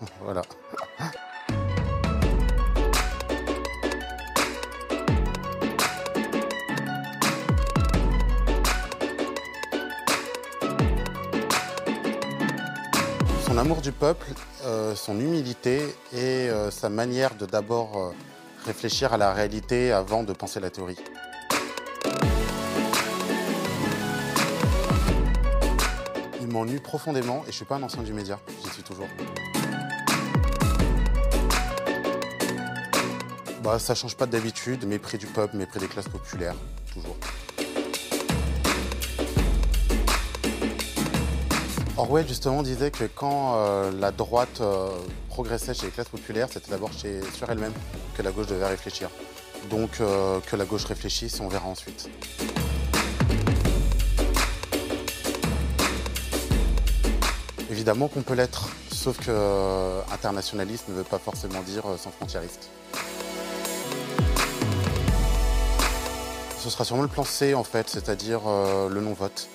voilà. Son amour du peuple, euh, son humilité et euh, sa manière de d'abord euh, réfléchir à la réalité avant de penser la théorie. Il m'ennuie profondément et je suis pas un ancien du média, j'y suis toujours. Bah, ça change pas d'habitude, mépris du peuple, mépris des classes populaires, toujours. Orwell justement disait que quand euh, la droite euh, progressait chez les classes populaires, c'était d'abord sur elle-même que la gauche devait réfléchir. Donc euh, que la gauche réfléchisse, on verra ensuite. Évidemment qu'on peut l'être, sauf que internationaliste ne veut pas forcément dire sans frontiériste. Ce sera sûrement le plan C en fait, c'est-à-dire euh, le non-vote.